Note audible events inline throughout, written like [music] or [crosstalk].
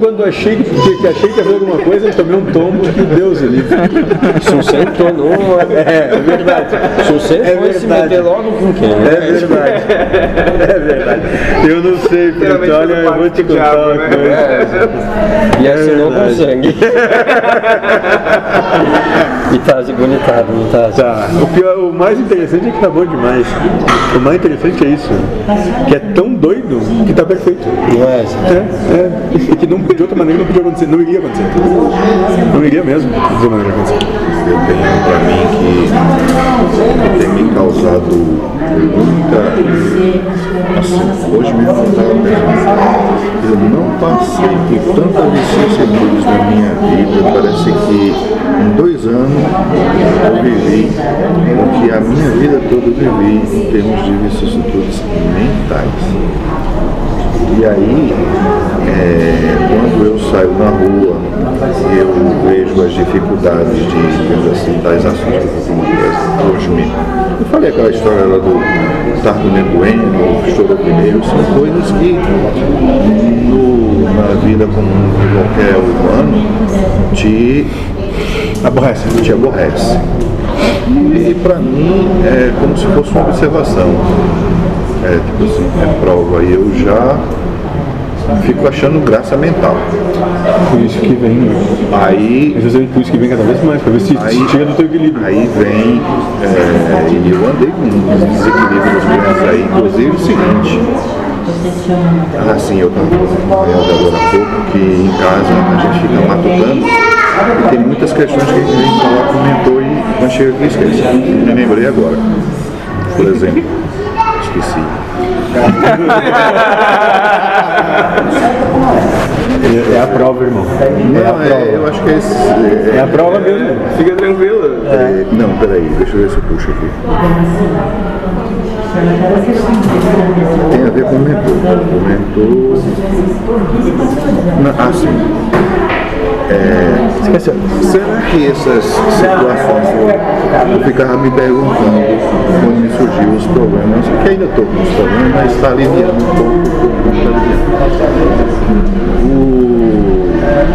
Quando achei que, que, que achei que ia fazer alguma coisa, eu tomei um tombo que Deus. Se você entornou, é, é verdade. Você É for se verdade. meter logo com quem? É verdade. É verdade. Eu não sei, Pedro. Olha, eu vou te contar uma né? coisa. E assinou com verdade. sangue. [laughs] e tá de bonitado, não tá? Tá. O, pior, o mais interessante é que tá bom demais. O mais interessante é isso. Que é tão doido que tá perfeito. Não é? É, é. E que não, de outra maneira não podia acontecer. Não iria acontecer. Não iria mesmo de outra maneira acontecer. eu tenho para mim que tem me causado muita. Assim, hoje mesmo eu estava pensando, eu não passei por tantas vicissitudes na minha vida, parece que em dois anos eu vivi o que a minha vida toda eu vivi em termos de vicissitudes mentais. E aí, é, quando eu saio na rua, eu vejo as dificuldades de, assim, das ações que eu hoje mesmo. Eu falei aquela história lá do Tardo Bueno, estourou pneu, são coisas que no- na vida comum de qualquer humano te Aborrece. te aborrece. E para mim é como se fosse uma observação. É tipo assim, é prova. E eu já fico achando graça mental. Por isso que vem. Aí, Às vezes é por isso que vem cada vez mais, pra ver se, Aí- tira do teu equilíbrio. aí vem, é, e eu andei com uns desequilíbrios grandes aí, inclusive o seguinte. Assim, eu estava falando agora há pouco que em casa a gente fica matutando e tem muitas questões que a gente falar comentou e quando chega aqui esquece. Me lembrei agora. Por exemplo, esqueci. É, é a prova, irmão. Não, é, eu acho que é esse. é- É a prova mesmo. Fica tranquilo. é- não, peraí, deixa eu ver se eu puxo aqui. Tem a ver com o mentor. O mentor. Ah, sim. Esqueceu. Será que essas situações eu, ficava me perguntando quando me surgiu os problemas, que ainda estou com os problemas, mas está aliviando um pouco,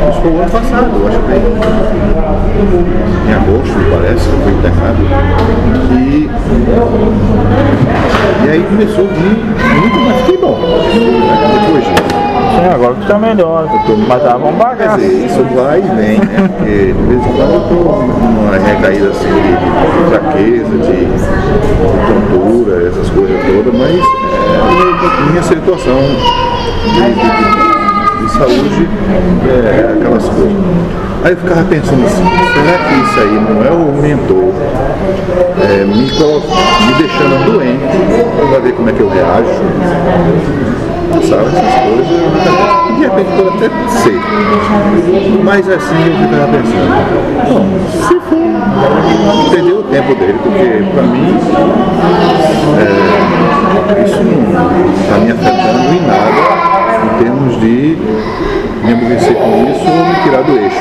isso foi o ano passado, acho que foi em agosto, parece, eu fui internado. E, e aí começou a vir muito, mas fiquei bom. Depois. Sim, agora que tá melhor. Mas tava um Quer bagaço. dizer, isso vai e vem, né? Porque de vez em quando eu estou numa recaída assim de, fraqueza, de, tontura, essas coisas todas, mas é, minha situação de, de- de- de saúde é aquelas coisas. Aí eu ficava pensando assim, será que isso aí não é o mentor é, me, me deixando doente para ver como é que eu reajo? Pensava essas coisas, de repente pode até ser. Mas assim eu ficava pensando, bom, se for, entendeu o tempo dele, porque para mim é, isso não está me afetando em nada em termos de me aborrecer com isso ou me tirar do eixo.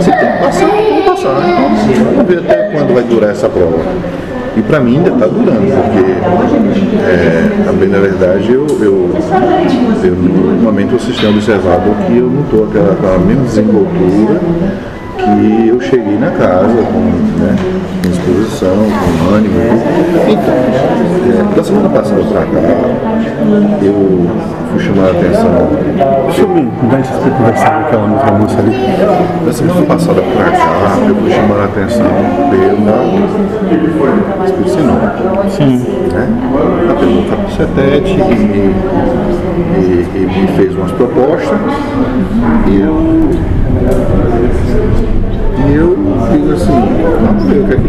Se tem que passar, tem que passar. Então, vamos ver até quando vai durar essa prova. E para mim ainda está durando, porque é, a verdade eu, eu, eu no momento vocês têm observado que eu não estou aquela, aquela mesma desenvoltura que eu cheguei na casa com né, com disposição, com ânimo. Então, da semana passada para cá, eu fui chamar a atenção Deixa eu me dar essa conversar com aquela outra moça ali. Da semana passada pra cá, eu fui chamar a atenção pela Espírito Santo. Sim. Né? Ela pegou um capacetete e, e, e me fez umas propostas. E eu, e eu fiz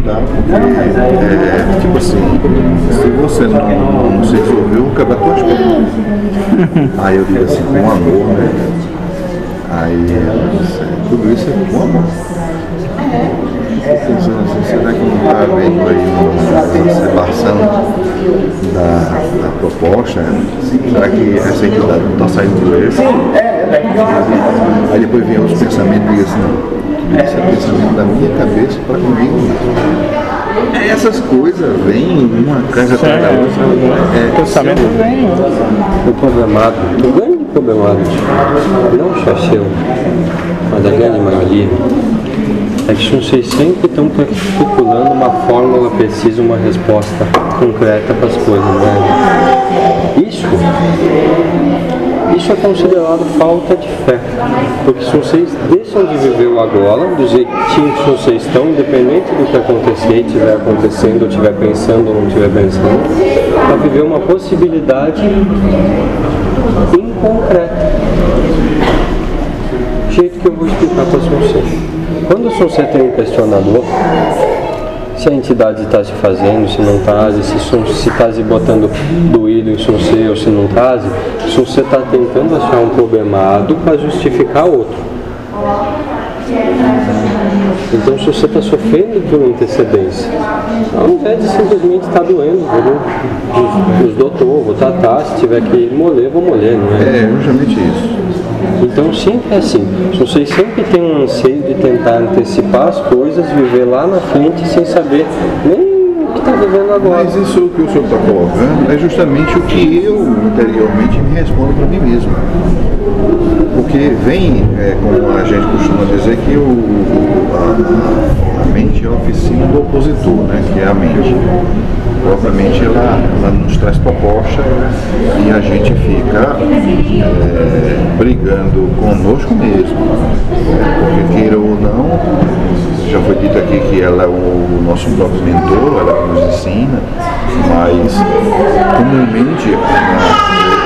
é dá, porque é, tipo assim, se você não, não se resolveu, quebrar tuas pernas. Aí eu digo assim, com amor, né? Aí ela disse, tudo isso é com amor. Pensando assim, será que não está havendo aí uma observação da, da proposta? Será que essa entidade não está saindo do eixo? Aí depois vem outros pensamentos e diz assim, não, é pensamento da minha cabeça para comigo mesmo. É, Essas coisas vêm uma coisa atrás da outra. É, Pensamento vem. Foi programado. Eu ganho de problemado, não só seu, mas da grande maioria, é que vocês sempre estão procurando uma fórmula precisa, uma resposta concreta para as coisas, né? Isso, isso é considerado falta de fé, porque se vocês deixam de viver o agora, do jeitinho que vocês estão, independente do que acontecer, estiver acontecendo, ou estiver pensando ou não estiver pensando, para viver uma possibilidade inconcreta. Jeito que eu vou explicar para vocês. Quando você tem um questionador, se a entidade está se fazendo, se não está, se está se botando doído em você ou se não está, se você está tentando achar um problemado para justificar outro. Então, se você está sofrendo por antecedência, ao invés de simplesmente estar tá doendo, os, os doutor, vou tratar, se tiver que moler, vou moler, não é? É, justamente isso. Então sempre é assim. Vocês sempre têm um anseio de tentar antecipar as coisas, viver lá na frente sem saber nem o que está vivendo agora. Mas isso que o senhor está colocando é justamente o que eu interiormente me respondo para mim mesmo. Porque vem, é, como a gente costuma dizer, que o, a, mente é a oficina do opositor, né? que é a mente propriamente ela, ela nos traz proposta e a gente fica é, brigando conosco mesmo. Porque queira ou não, já foi dito aqui que ela é o nosso próprio mentor, ela nos ensina, mas comumente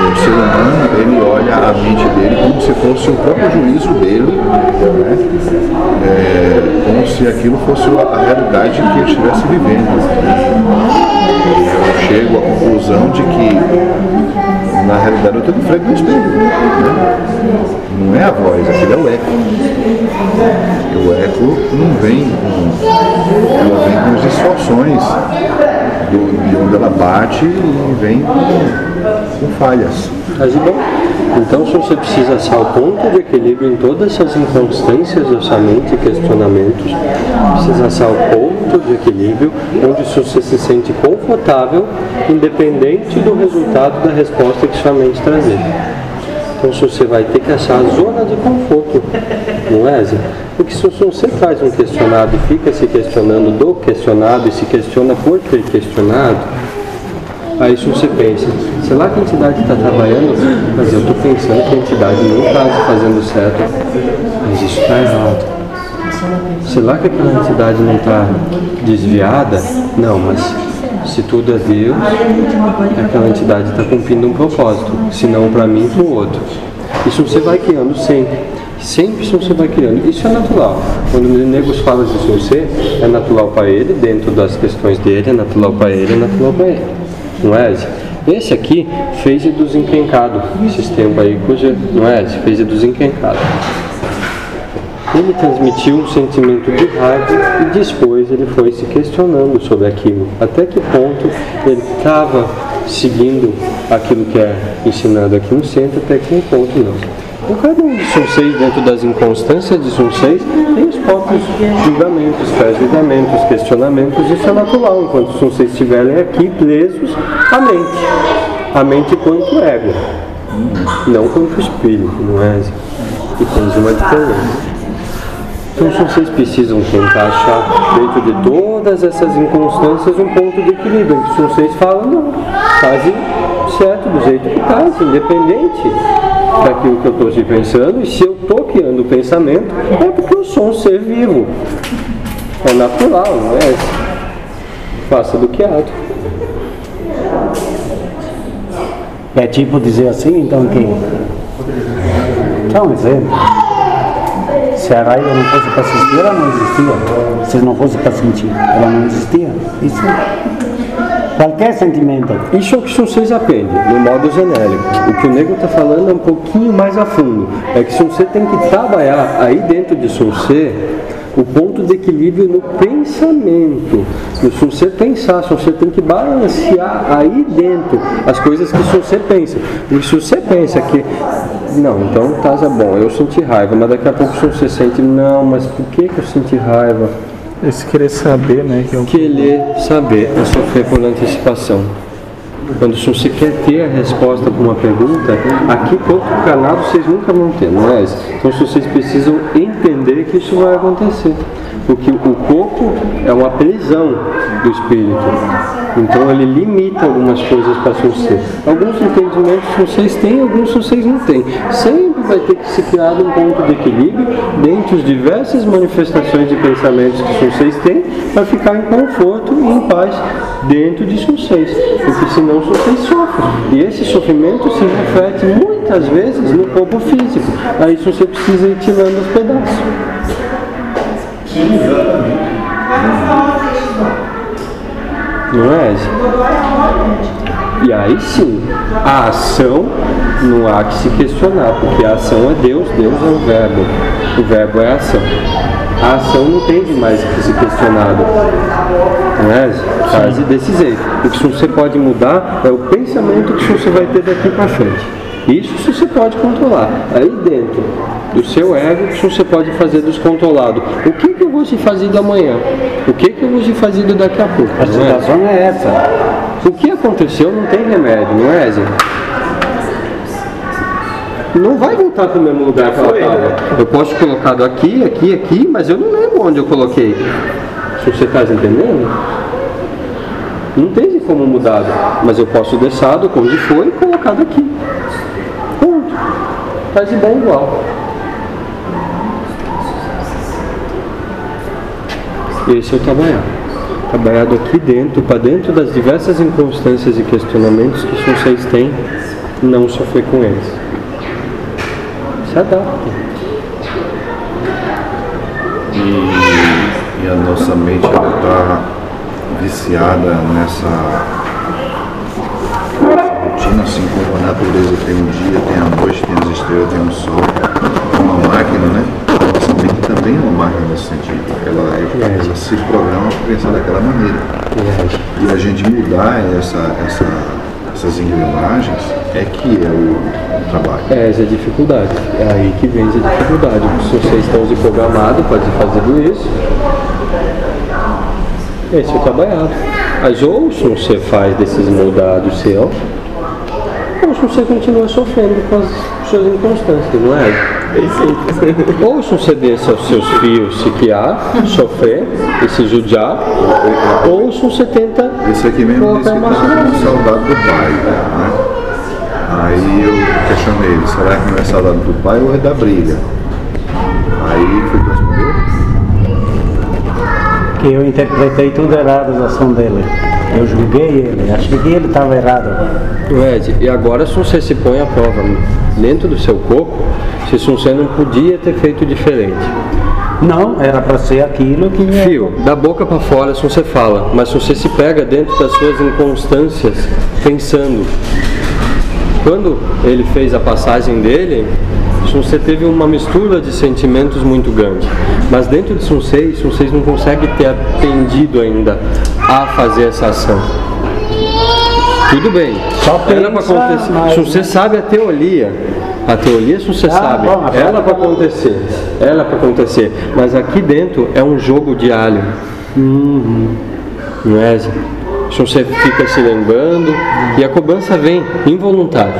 o ser humano ele olha a mente dele como se fosse o próprio juízo dele, né? Como se aquilo fosse a realidade que ele estivesse vivendo eu chego à conclusão de que, na realidade, eu estou de frente no espelho. Né? Não é a voz, aquilo é o eco. O eco não vem com. Ela vem com as distorções de onde ela bate e vem com, com falhas. Mas bom. Então, se você precisa achar o ponto de equilíbrio em todas essas inconstâncias mente e questionamentos, precisa achar o ponto de equilíbrio onde você se sente confortável, independente do resultado da resposta que sua mente trazer. Então, se você vai ter que achar a zona de conforto, não é, Zé? Porque se você traz um questionado e fica se questionando do questionado e se questiona por ter questionado, Aí você pensa, será que a entidade está trabalhando? Mas eu estou pensando que a entidade não está fazendo certo, mas isso está errado. Será que aquela entidade não está desviada? Não, mas se tudo é Deus, aquela entidade está cumprindo um propósito, se não para mim, para o outro. Isso você vai criando sempre. Sempre isso você vai criando. Isso é natural. Quando o negros fala de você, é natural para ele, dentro das questões dele, é natural para ele, é natural para ele não é? Esse aqui fez dos encrencados, esses tempos aí, cuja, não é? Fez dos encrencados. Ele transmitiu um sentimento de raiva e depois ele foi se questionando sobre aquilo. Até que ponto ele estava seguindo aquilo que é ensinado aqui no centro, até que ponto não. Então, cada um de Sunseis, dentro das inconstâncias de Sunseis, tem os próprios julgamentos, pré-julgamentos, questionamentos, isso é natural, enquanto os Sunseis estiverem aqui presos à mente. A mente quanto ego, não quanto espírito, não é? E temos uma diferença. Então, vocês precisam tentar achar, dentro de todas essas inconstâncias, um ponto de equilíbrio, em que vocês falam, não, fazem certo do jeito que faz, independente daquilo que eu estou te pensando, e se eu estou criando o pensamento, é porque eu sou um ser vivo. É natural, não é? Faça do que ato. É tipo dizer assim, então que. Dá um exemplo. Se a raiva não fosse para assistir, ela não existia. Se não fosse para sentir, ela não existia. Isso Qualquer sentimento. Isso é o que vocês aprendem, no modo genérico. O que o nego está falando é um pouquinho mais a fundo. É que você tem que trabalhar aí dentro de você o ponto de equilíbrio no pensamento. Se você pensar, se você tem que balancear aí dentro as coisas que você pensa. Porque se você pensa que não, então tá bom, eu senti raiva, mas daqui a pouco você sente, não, mas por que, que eu senti raiva? Esse querer saber, né? Que eu... Querer saber é sofrer por antecipação. Quando você quer ter a resposta para uma pergunta, aqui ponto canado vocês nunca vão ter, não é? Então vocês precisam entender que isso vai acontecer. Porque o corpo é uma prisão do espírito. Então ele limita algumas coisas para você. Alguns entendimentos vocês têm, alguns vocês não têm. Sempre vai ter que se criar um ponto de equilíbrio dentre as diversas manifestações de pensamentos que vocês têm para ficar em conforto e em paz dentro de vocês. Porque senão vocês sofrem. E esse sofrimento se reflete muitas vezes no corpo físico. Aí você precisa ir tirando os pedaços. Não é? E aí sim, a ação não há que se questionar, porque a ação é Deus, Deus é o verbo. O verbo é a ação. A ação não tem de mais que se questionar. Não é? Faz desse jeito. O que você pode mudar é o pensamento que você vai ter daqui para frente. Isso você pode controlar. Aí dentro do seu ego, que você pode fazer descontrolado. O que, que eu vou te fazer amanhã? O que, que eu vou te fazer daqui a pouco? A situação é essa. O que aconteceu não tem remédio, não é, Zé? Não vai voltar para o mesmo lugar que ela estava. Eu posso colocado aqui, aqui, aqui, mas eu não lembro onde eu coloquei. Se você está entendendo? Não tem como mudar, mas eu posso deixar do onde foi e colocado aqui. Ponto. Faz de bem igual. Esse é o trabalhar. Trabalhado aqui dentro, para dentro das diversas inconstâncias e questionamentos que vocês têm, não sofrer com eles. Se adaptem. E, e a nossa mente está viciada nessa assim como a natureza tem um dia, tem a noite, tem as estrelas, tem o sol, uma máquina, né? Nossa mente também é uma máquina nesse sentido. Ela, é, ela se programa para pensar daquela maneira. E a gente mudar essa, essa, essas engrenagens é que é o, o trabalho. É essa é a dificuldade. É aí que vem a dificuldade. Se vocês estão se programados para fazer isso, esse é o trabalhado. Mas ou se você faz desses moldados seu, ou se você continua sofrendo com as suas inconstâncias, não é? Ou se você deixa os seus filhos se criar, sofrer e se judiar, ou se você tenta Esse aqui mesmo disse que está com saudade do pai, né? Aí eu questionei ele, será que não é saudade do pai ou é da briga? Aí foi que respondeu, Que eu interpretei tudo errado a ação dele. Eu julguei ele, achei que ele estava errado. Ed, e agora se você se põe à prova dentro do seu corpo, se você não podia ter feito diferente. Não, era para ser aquilo que é. Fio, da boca para fora se você fala, mas se você se pega dentro das suas inconstâncias, pensando. Quando ele fez a passagem dele, você teve uma mistura de sentimentos muito grande. Mas dentro de Sunsei, vocês não conseguem ter aprendido ainda a fazer essa ação. Tudo bem. Só Era para pensa, acontecer. mas- Se você sabe a teoria, a teoria se você Ah, sabe, bom, ela vai- para acontecer, ela para acontecer. Mas aqui dentro é um jogo diário. Não é? Se você fica se lembrando e a cobrança vem involuntária.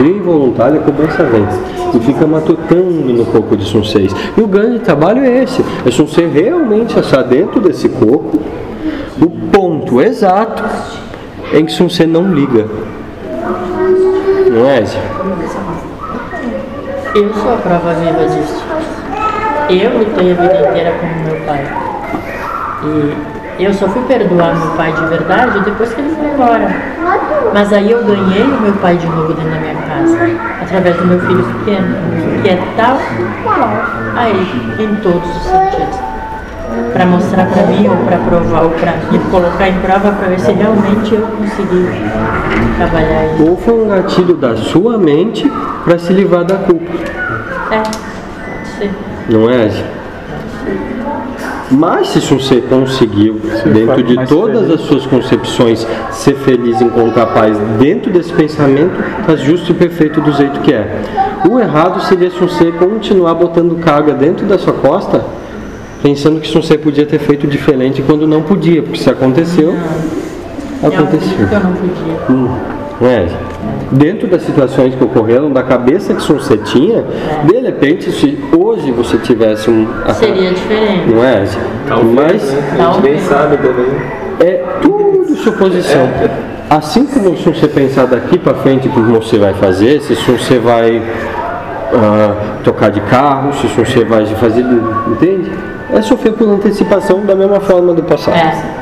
Involuntária a cobrança vem. E fica matutando no corpo de Sun 6. E o grande trabalho é esse. É Sun 6 realmente achar dentro desse corpo o ponto exato em que Sun 6 não liga. Não é, Zé? Eu sou a prova viva disso. Eu lutei a vida inteira com meu pai. E eu só fui perdoar meu pai de verdade depois que ele foi embora. Mas aí eu ganhei o meu pai de novo dentro da minha casa, através do meu filho pequeno, que é tal qual a ele, em todos os sentidos. Para mostrar para mim, ou para provar, ou para colocar em prova para ver se realmente eu consegui trabalhar isso. Ou foi um gatilho da sua mente para se livrar da culpa. É, pode ser. Não é, Zé? Mas se você conseguiu, dentro de todas feliz. as suas concepções, ser feliz, encontrar paz dentro desse pensamento, está justo e perfeito do jeito que é. O errado seria se você continuar botando carga dentro da sua costa, pensando que você podia ter feito diferente quando não podia, porque se aconteceu, Eu acredito aconteceu. eu não podia. É. Dentro das situações que ocorreram, da cabeça que você tinha, de repente, se hoje você tivesse um. Seria diferente. Não é? Mas Talvez. nem sabe também. é tudo suposição. Assim como se você pensar daqui para frente o que você vai fazer, se você vai ah, tocar de carro, se você vai fazer. Entende? É sofrer por antecipação da mesma forma do passado. É.